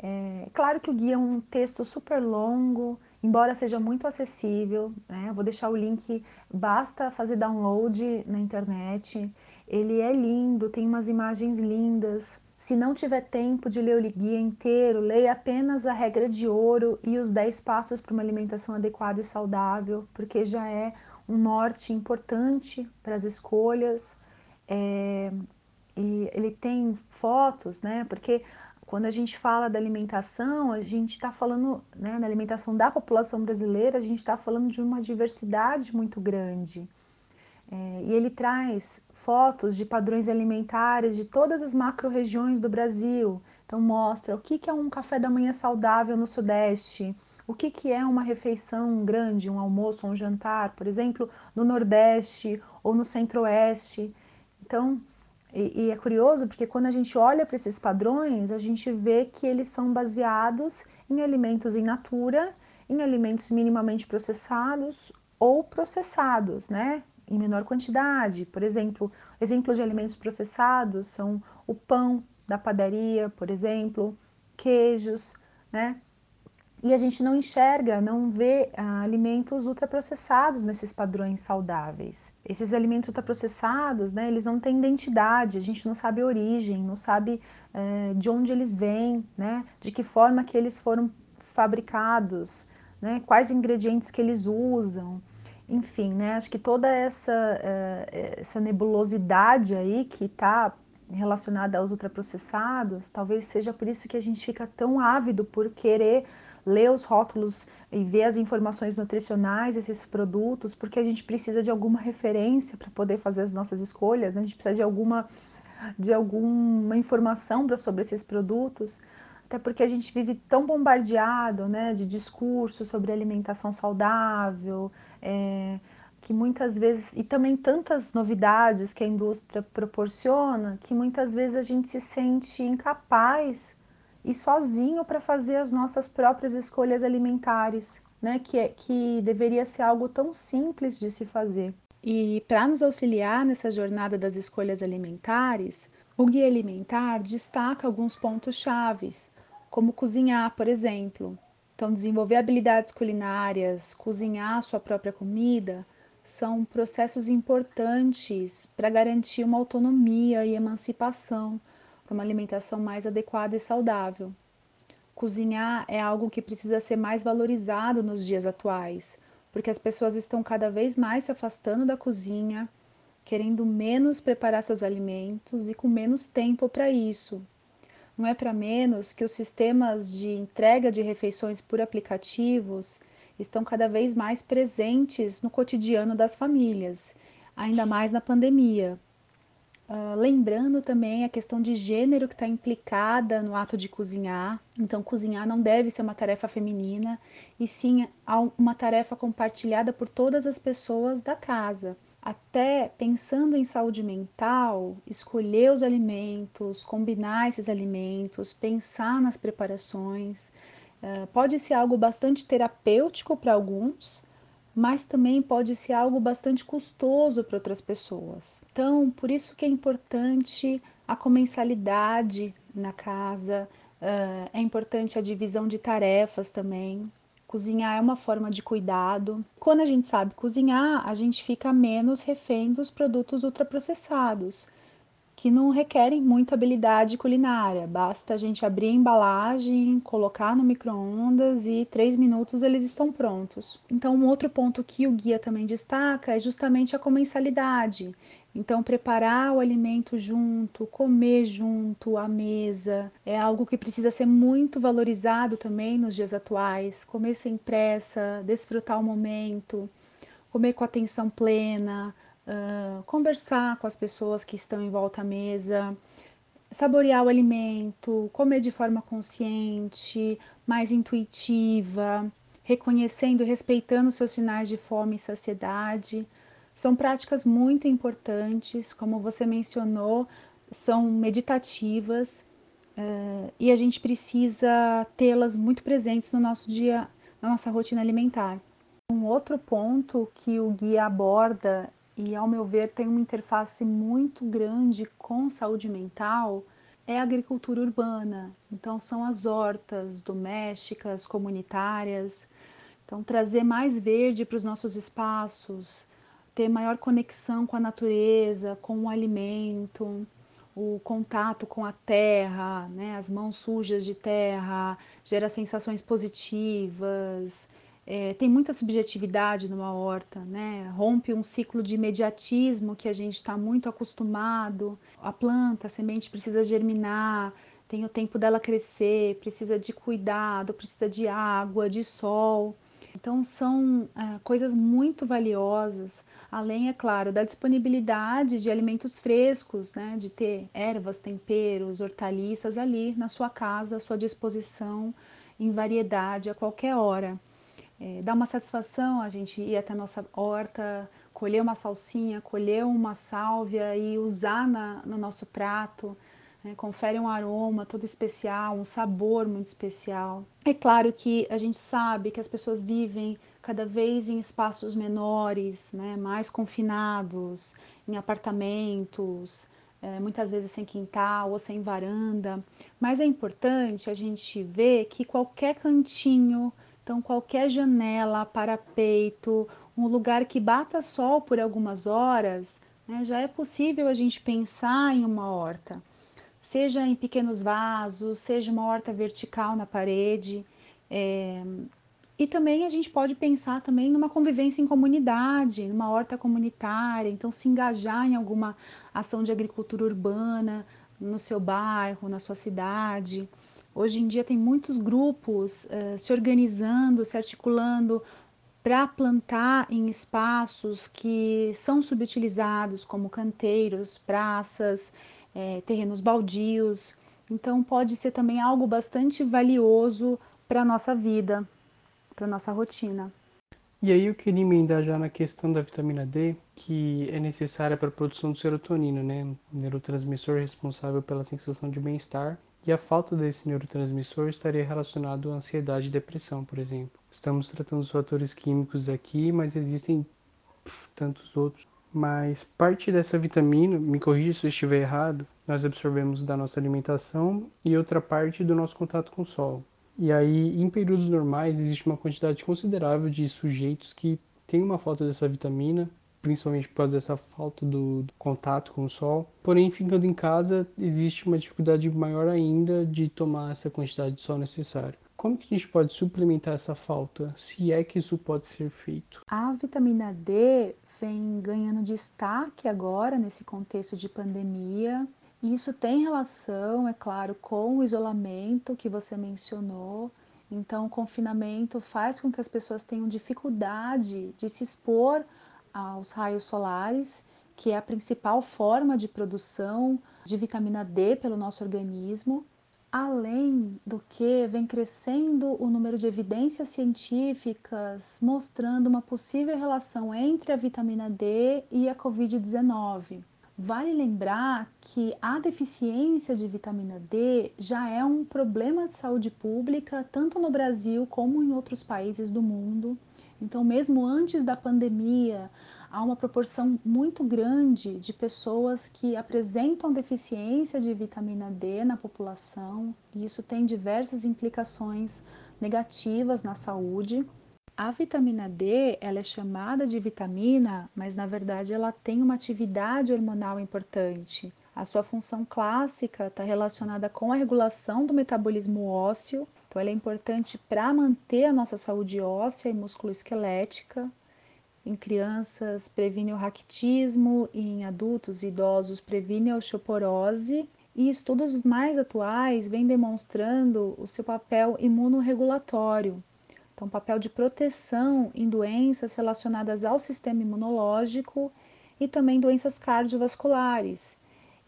É, claro que o guia é um texto super longo, embora seja muito acessível, né? Eu vou deixar o link, basta fazer download na internet. Ele é lindo, tem umas imagens lindas. Se não tiver tempo de ler o guia inteiro, leia apenas a regra de ouro e os 10 passos para uma alimentação adequada e saudável, porque já é um norte importante para as escolhas. É, e ele tem fotos, né? Porque quando a gente fala da alimentação, a gente está falando, né, da alimentação da população brasileira, a gente está falando de uma diversidade muito grande. É, e ele traz fotos de padrões alimentares de todas as macro-regiões do Brasil. Então mostra o que é um café da manhã saudável no Sudeste, o que, que é uma refeição grande, um almoço, um jantar, por exemplo, no Nordeste ou no Centro-Oeste. Então, e, e, é curioso porque quando a gente olha para esses padrões, a gente vê que eles são baseados em alimentos in natura, em alimentos minimamente processados ou processados, né? Em menor quantidade. Por exemplo, exemplos de alimentos processados são o pão da padaria, por exemplo, queijos, né? E a gente não enxerga, não vê ah, alimentos ultraprocessados nesses padrões saudáveis. Esses alimentos ultraprocessados, né, eles não têm identidade, a gente não sabe a origem, não sabe eh, de onde eles vêm, né, de que forma que eles foram fabricados, né, quais ingredientes que eles usam. Enfim, né, acho que toda essa, eh, essa nebulosidade aí que está relacionada aos ultraprocessados, talvez seja por isso que a gente fica tão ávido por querer ler os rótulos e ver as informações nutricionais desses produtos, porque a gente precisa de alguma referência para poder fazer as nossas escolhas, né? a gente precisa de alguma, de alguma informação pra, sobre esses produtos, até porque a gente vive tão bombardeado né, de discursos sobre alimentação saudável, é, que muitas vezes, e também tantas novidades que a indústria proporciona, que muitas vezes a gente se sente incapaz e sozinho para fazer as nossas próprias escolhas alimentares, né? Que, é, que deveria ser algo tão simples de se fazer. E para nos auxiliar nessa jornada das escolhas alimentares, o Guia Alimentar destaca alguns pontos chaves, como cozinhar, por exemplo. Então, desenvolver habilidades culinárias, cozinhar sua própria comida, são processos importantes para garantir uma autonomia e emancipação para uma alimentação mais adequada e saudável. Cozinhar é algo que precisa ser mais valorizado nos dias atuais, porque as pessoas estão cada vez mais se afastando da cozinha, querendo menos preparar seus alimentos e com menos tempo para isso. Não é para menos que os sistemas de entrega de refeições por aplicativos estão cada vez mais presentes no cotidiano das famílias, ainda mais na pandemia. Uh, lembrando também a questão de gênero que está implicada no ato de cozinhar. Então, cozinhar não deve ser uma tarefa feminina, e sim uma tarefa compartilhada por todas as pessoas da casa. Até pensando em saúde mental, escolher os alimentos, combinar esses alimentos, pensar nas preparações. Uh, pode ser algo bastante terapêutico para alguns, mas também pode ser algo bastante custoso para outras pessoas. Então, por isso que é importante a comensalidade na casa, é importante a divisão de tarefas também. Cozinhar é uma forma de cuidado. Quando a gente sabe cozinhar, a gente fica menos refém dos produtos ultraprocessados que não requerem muita habilidade culinária. Basta a gente abrir a embalagem, colocar no micro-ondas e três minutos eles estão prontos. Então, um outro ponto que o guia também destaca é justamente a comensalidade. Então, preparar o alimento junto, comer junto à mesa, é algo que precisa ser muito valorizado também nos dias atuais. Comer sem pressa, desfrutar o momento, comer com atenção plena, conversar com as pessoas que estão em volta à mesa, saborear o alimento, comer de forma consciente, mais intuitiva, reconhecendo e respeitando seus sinais de fome e saciedade. São práticas muito importantes, como você mencionou, são meditativas uh, e a gente precisa tê-las muito presentes no nosso dia, na nossa rotina alimentar. Um outro ponto que o guia aborda e, ao meu ver, tem uma interface muito grande com saúde mental é a agricultura urbana. Então, são as hortas domésticas, comunitárias. Então, trazer mais verde para os nossos espaços, ter maior conexão com a natureza, com o alimento, o contato com a terra, né? as mãos sujas de terra, gera sensações positivas, é, tem muita subjetividade numa horta, né? Rompe um ciclo de imediatismo que a gente está muito acostumado. A planta, a semente precisa germinar, tem o tempo dela crescer, precisa de cuidado, precisa de água, de sol. Então são é, coisas muito valiosas, além, é claro, da disponibilidade de alimentos frescos, né, de ter ervas, temperos, hortaliças ali na sua casa, à sua disposição, em variedade, a qualquer hora. É, dá uma satisfação a gente ir até a nossa horta, colher uma salsinha, colher uma sálvia e usar na, no nosso prato. Né, confere um aroma todo especial, um sabor muito especial. É claro que a gente sabe que as pessoas vivem cada vez em espaços menores, né, mais confinados, em apartamentos, é, muitas vezes sem quintal ou sem varanda, mas é importante a gente ver que qualquer cantinho, então qualquer janela, parapeito, um lugar que bata sol por algumas horas, né, já é possível a gente pensar em uma horta, seja em pequenos vasos, seja uma horta vertical na parede. É, e também a gente pode pensar também numa convivência em comunidade, numa horta comunitária, então se engajar em alguma ação de agricultura urbana no seu bairro, na sua cidade. Hoje em dia tem muitos grupos uh, se organizando, se articulando para plantar em espaços que são subutilizados, como canteiros, praças, é, terrenos baldios. Então pode ser também algo bastante valioso para a nossa vida para nossa rotina. E aí eu queria emendar já na questão da vitamina D, que é necessária para a produção de serotonina, né? Neurotransmissor responsável pela sensação de bem-estar. E a falta desse neurotransmissor estaria relacionado à ansiedade e depressão, por exemplo. Estamos tratando os fatores químicos aqui, mas existem pff, tantos outros. Mas parte dessa vitamina, me corrija se eu estiver errado, nós absorvemos da nossa alimentação e outra parte do nosso contato com o sol. E aí, em períodos normais, existe uma quantidade considerável de sujeitos que têm uma falta dessa vitamina, principalmente por causa dessa falta do, do, contato com o sol. Porém, ficando em casa, existe uma dificuldade maior ainda de tomar essa quantidade de sol necessária. Como que a gente pode suplementar essa falta, se é que isso pode ser feito? A vitamina D vem ganhando destaque agora nesse contexto de pandemia. Isso tem relação, é claro, com o isolamento que você mencionou. Então, o confinamento faz com que as pessoas tenham dificuldade de se expor aos raios solares, que é a principal forma de produção de vitamina D pelo nosso organismo. Além do que, vem crescendo o número de evidências científicas mostrando uma possível relação entre a vitamina D e a Covid-19. Vale lembrar que a deficiência de vitamina D já é um problema de saúde pública, tanto no Brasil como em outros países do mundo. Então, mesmo antes da pandemia, há uma proporção muito grande de pessoas que apresentam deficiência de vitamina D na população, e isso tem diversas implicações negativas na saúde. A vitamina D, ela é chamada de vitamina, mas na verdade ela tem uma atividade hormonal importante. A sua função clássica está relacionada com a regulação do metabolismo ósseo, então ela é importante para manter a nossa saúde óssea e musculoesquelética. Em crianças previne o raquitismo e em adultos e idosos previne a osteoporose. E estudos mais atuais vêm demonstrando o seu papel imunorregulatório, então, papel de proteção em doenças relacionadas ao sistema imunológico e também doenças cardiovasculares.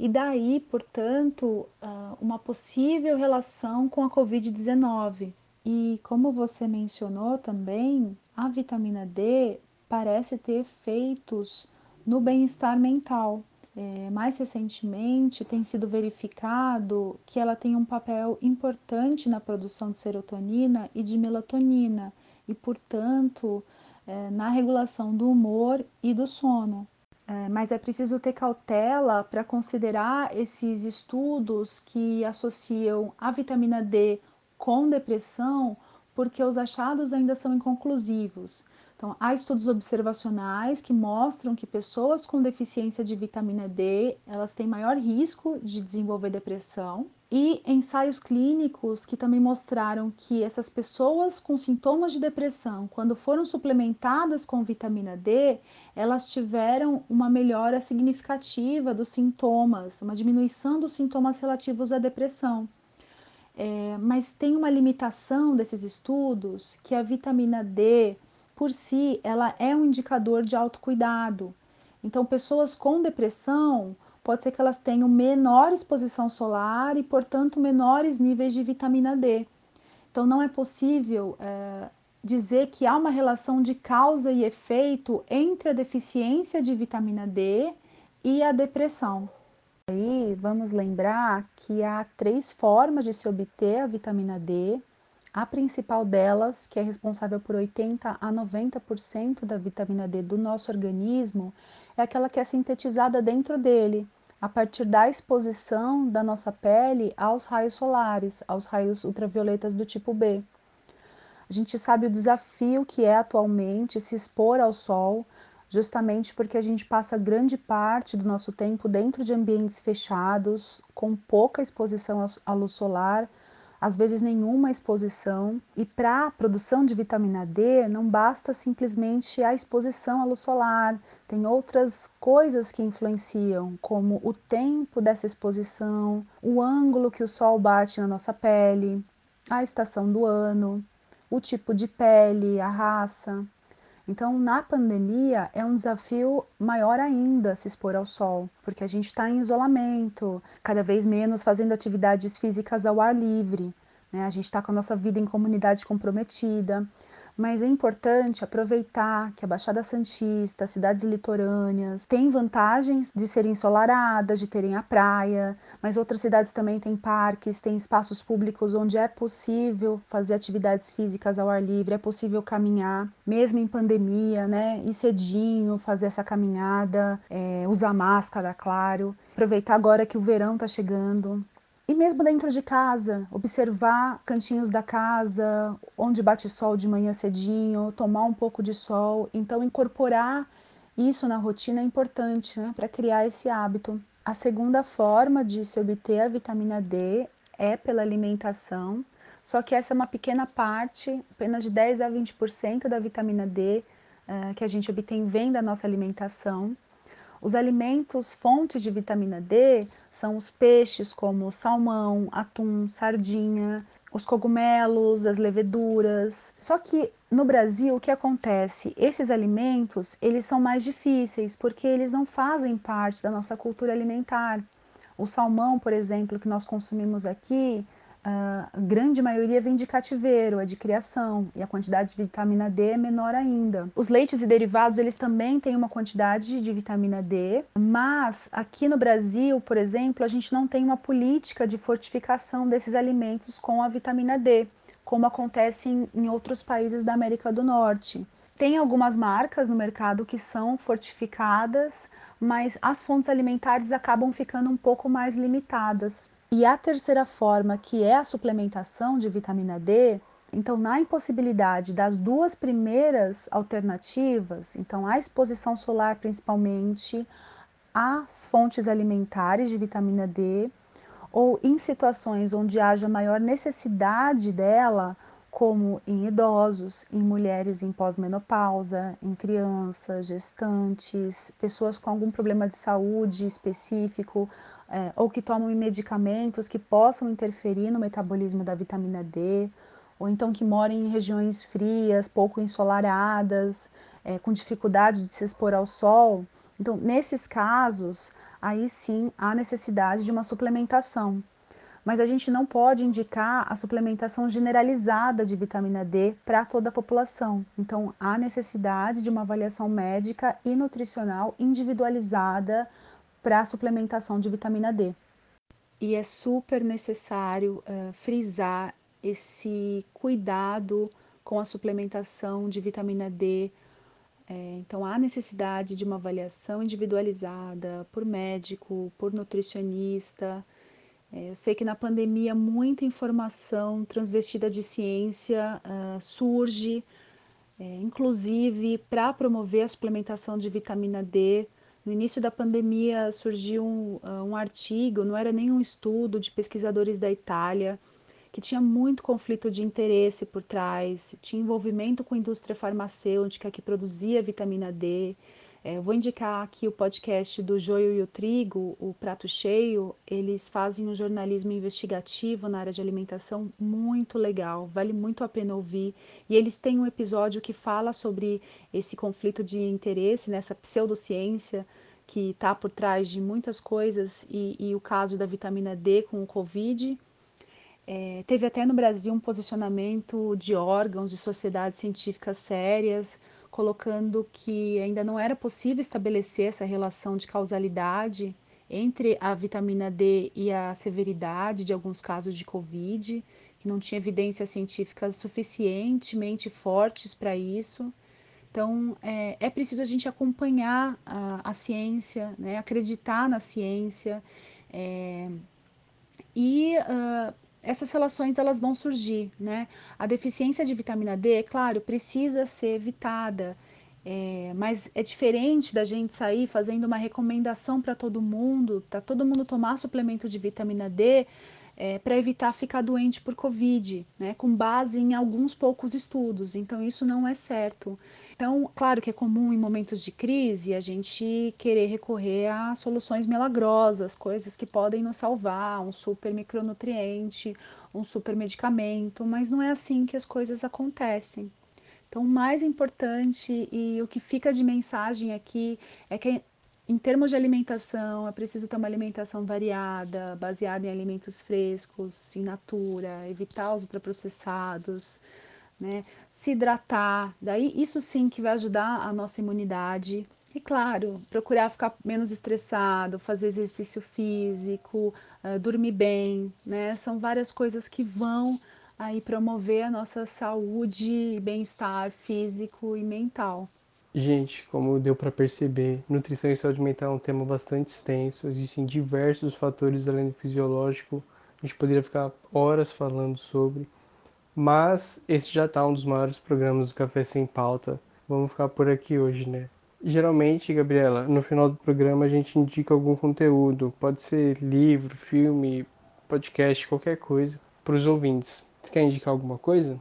E daí, portanto, ah, uma possível relação com a Covid-19. E como você mencionou também, a vitamina D parece ter efeitos no bem-estar mental. É, mais recentemente, tem sido verificado que ela tem um papel importante na produção de serotonina e de melatonina, e, portanto, é, na regulação do humor e do sono. É, mas é preciso ter cautela para considerar esses estudos que associam a vitamina D com depressão, porque os achados ainda são inconclusivos. Então, há estudos observacionais que mostram que pessoas com deficiência de vitamina D, elas têm maior risco de desenvolver depressão, e ensaios clínicos que também mostraram que essas pessoas com sintomas de depressão, quando foram suplementadas com vitamina D, elas tiveram uma melhora significativa dos sintomas, uma diminuição dos sintomas relativos à depressão. É, mas tem uma limitação desses estudos que a vitamina D por si, ela é um indicador de autocuidado. Então, pessoas com depressão, pode ser que elas tenham menor exposição solar e, portanto, menores níveis de vitamina D. Então, não é possível é, dizer que há uma relação de causa e efeito entre a deficiência de vitamina D e a depressão. Aí vamos lembrar que há três formas de se obter a vitamina D. A principal delas, que é responsável por 80 a 90% da vitamina D do nosso organismo, é aquela que é sintetizada dentro dele, a partir da exposição da nossa pele aos raios solares, aos raios ultravioletas do tipo B. A gente sabe o desafio que é atualmente se expor ao sol, justamente porque a gente passa grande parte do nosso tempo dentro de ambientes fechados, com pouca exposição à luz solar, às vezes nenhuma exposição. E para a produção de vitamina D, não basta simplesmente a exposição à luz solar, tem outras coisas que influenciam, como o tempo dessa exposição, o ângulo que o sol bate na nossa pele, a estação do ano, o tipo de pele, a raça. Então, na pandemia, é um desafio maior ainda se expor ao sol, porque a gente está em isolamento, cada vez menos fazendo atividades físicas ao ar livre. Né? A gente está com a nossa vida em comunidade comprometida mas é importante aproveitar que a Baixada Santista, cidades litorâneas, têm vantagens de serem ensolaradas, de terem a praia, mas outras cidades também têm parques, têm espaços públicos onde é possível fazer atividades físicas ao ar livre, é possível caminhar, mesmo em pandemia, né? Ir cedinho, fazer essa caminhada, é, usar máscara, claro. Aproveitar agora que o verão está chegando, mesmo dentro de casa, observar cantinhos da casa, onde bate sol de manhã cedinho, tomar um pouco de sol. Então, incorporar isso na rotina é importante né, para criar esse hábito. A segunda forma de se obter a vitamina D é pela alimentação, só que essa é uma pequena parte, apenas de 10 a 20% da vitamina D uh, que a gente obtém vem da nossa alimentação. Os alimentos fontes de vitamina D são os peixes como salmão, atum, sardinha, os cogumelos, as leveduras. Só que no Brasil o que acontece? Esses alimentos, eles são mais difíceis porque eles não fazem parte da nossa cultura alimentar. O salmão, por exemplo, que nós consumimos aqui, a grande maioria vem de cativeiro, é de criação, e a quantidade de vitamina D é menor ainda. Os leites e derivados, eles também têm uma quantidade de vitamina D, mas aqui no Brasil, por exemplo, a gente não tem uma política de fortificação desses alimentos com a vitamina D, como acontece em, em outros países da América do Norte. Tem algumas marcas no mercado que são fortificadas, mas as fontes alimentares acabam ficando um pouco mais limitadas. E a terceira forma, que é a suplementação de vitamina D, então, na impossibilidade das duas primeiras alternativas, então a exposição solar principalmente, as fontes alimentares de vitamina D, ou em situações onde haja maior necessidade dela, como em idosos, em mulheres em pós-menopausa, em crianças, gestantes, pessoas com algum problema de saúde específico, é, ou que tomam medicamentos que possam interferir no metabolismo da vitamina D, ou então que moram em regiões frias, pouco ensolaradas, é, com dificuldade de se expor ao sol. Então, nesses casos, aí sim há necessidade de uma suplementação. Mas a gente não pode indicar a suplementação generalizada de vitamina D para toda a população. Então, há necessidade de uma avaliação médica e nutricional individualizada para suplementação de vitamina D. E é super necessário uh, frisar esse cuidado com a suplementação de vitamina D. É, então, há necessidade de uma avaliação individualizada por médico, por nutricionista. É, eu sei que na pandemia muita informação transvestida de ciência uh, surge, é, inclusive para promover a suplementação de vitamina D no início da pandemia surgiu um, ah, um artigo, não era nenhum estudo de pesquisadores da Itália, que tinha muito conflito de interesse por trás, tinha envolvimento com a indústria farmacêutica que produzia vitamina D, É, vou indicar aqui o podcast do Joio e o Trigo, o Prato Cheio. Eles fazem um jornalismo investigativo na área de alimentação muito legal, vale muito a pena ouvir. E eles têm um episódio que fala sobre esse conflito de interesse, nessa pseudociência que está por trás de muitas coisas e, e, o caso da vitamina D com o Covid. É, teve até no Brasil um posicionamento de órgãos, de sociedades científicas sérias, colocando que ainda não era possível estabelecer essa relação de causalidade entre a vitamina D e a severidade de alguns casos de Covid, que não tinha evidências científicas suficientemente fortes para isso. Então, é, é, preciso a gente acompanhar a, a ciência, né, acreditar na ciência, é, e uh, essas relações elas vão surgir, né? A deficiência de vitamina D, claro, precisa ser evitada, é, mas é diferente da gente sair fazendo uma recomendação para todo mundo, para todo mundo tomar suplemento de vitamina D é, para evitar ficar doente por Covid, né? Com base em alguns poucos estudos. Então isso não é certo. Então, claro que é comum em momentos de crise a gente querer recorrer a soluções milagrosas, coisas que podem nos salvar, um super micronutriente, um super medicamento, mas não é assim que as coisas acontecem. Então, o mais importante e o que fica de mensagem aqui é que, em termos de alimentação, é preciso ter uma alimentação variada, baseada em alimentos frescos, in natura, evitar os ultraprocessados, né? Se hidratar, daí isso sim que vai ajudar a nossa imunidade. E claro, procurar ficar menos estressado, fazer exercício físico, uh, dormir bem, né? São várias coisas que vão aí promover a nossa saúde e bem-estar físico e mental. Gente, como deu para perceber, nutrição e saúde mental é um tema bastante extenso. Existem diversos fatores além do fisiológico. A gente poderia ficar horas falando sobre. Mas esse já está um dos maiores programas do Café Sem Pauta. Vamos ficar por aqui hoje, né? Geralmente, Gabriela, no final do programa a gente indica algum conteúdo. Pode ser livro, filme, podcast, qualquer coisa, para os ouvintes. Você quer indicar alguma coisa?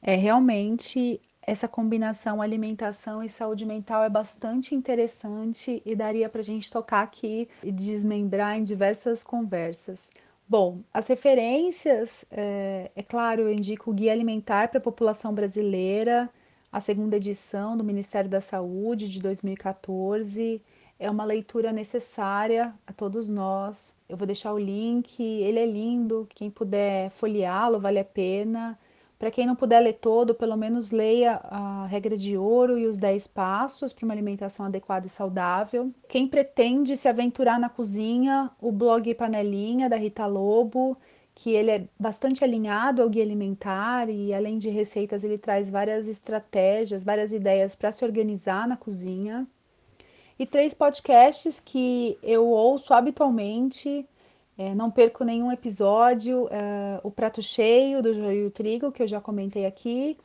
É realmente essa combinação alimentação e saúde mental é bastante interessante e daria para a gente tocar aqui e desmembrar em diversas conversas. Bom, as referências, é, é claro, eu indico o Guia Alimentar para a População Brasileira, a segunda edição do Ministério da Saúde de 2014. É uma leitura necessária a todos nós. Eu vou deixar o link, ele é lindo, quem puder folheá-lo, vale a pena. Para quem não puder ler todo, pelo menos leia a regra de ouro e os 10 passos para uma alimentação adequada e saudável. Quem pretende se aventurar na cozinha, o blog Panelinha da Rita Lobo, que ele é bastante alinhado ao guia alimentar e além de receitas ele traz várias estratégias, várias ideias para se organizar na cozinha. E três podcasts que eu ouço habitualmente é, não perco nenhum episódio, é, o Prato Cheio do Joio Trigo, que eu já comentei aqui,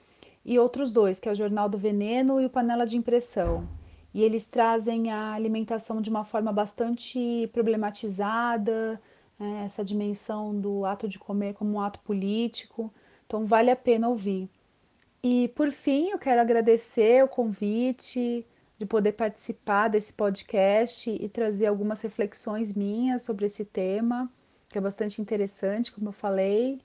e outros dois, que é o Jornal do Veneno e o Panela de Impressão. E eles trazem a alimentação de uma forma bastante problematizada, é, essa dimensão do ato de comer como um ato político, então vale a pena ouvir. E por fim, eu quero agradecer o convite, de poder participar desse podcast e trazer algumas reflexões minhas sobre esse tema, que é bastante interessante, como eu falei.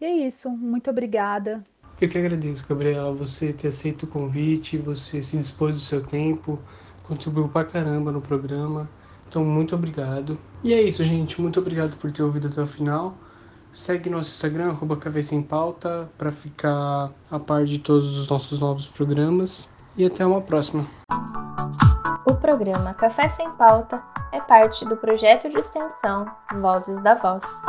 E é isso, muito obrigada. Eu que agradeço, Gabriela, você ter aceito o convite, você se dispôs do seu tempo, contribuiu pra caramba no programa. Então, muito obrigado. E é isso, gente. Muito obrigado por ter ouvido até o final. Segue nosso Instagram, arroba Café Sem Pauta, para ficar a par de todos os nossos novos programas. E até uma próxima. O programa Café Sem Pauta é parte do projeto de extensão Vozes da Voz.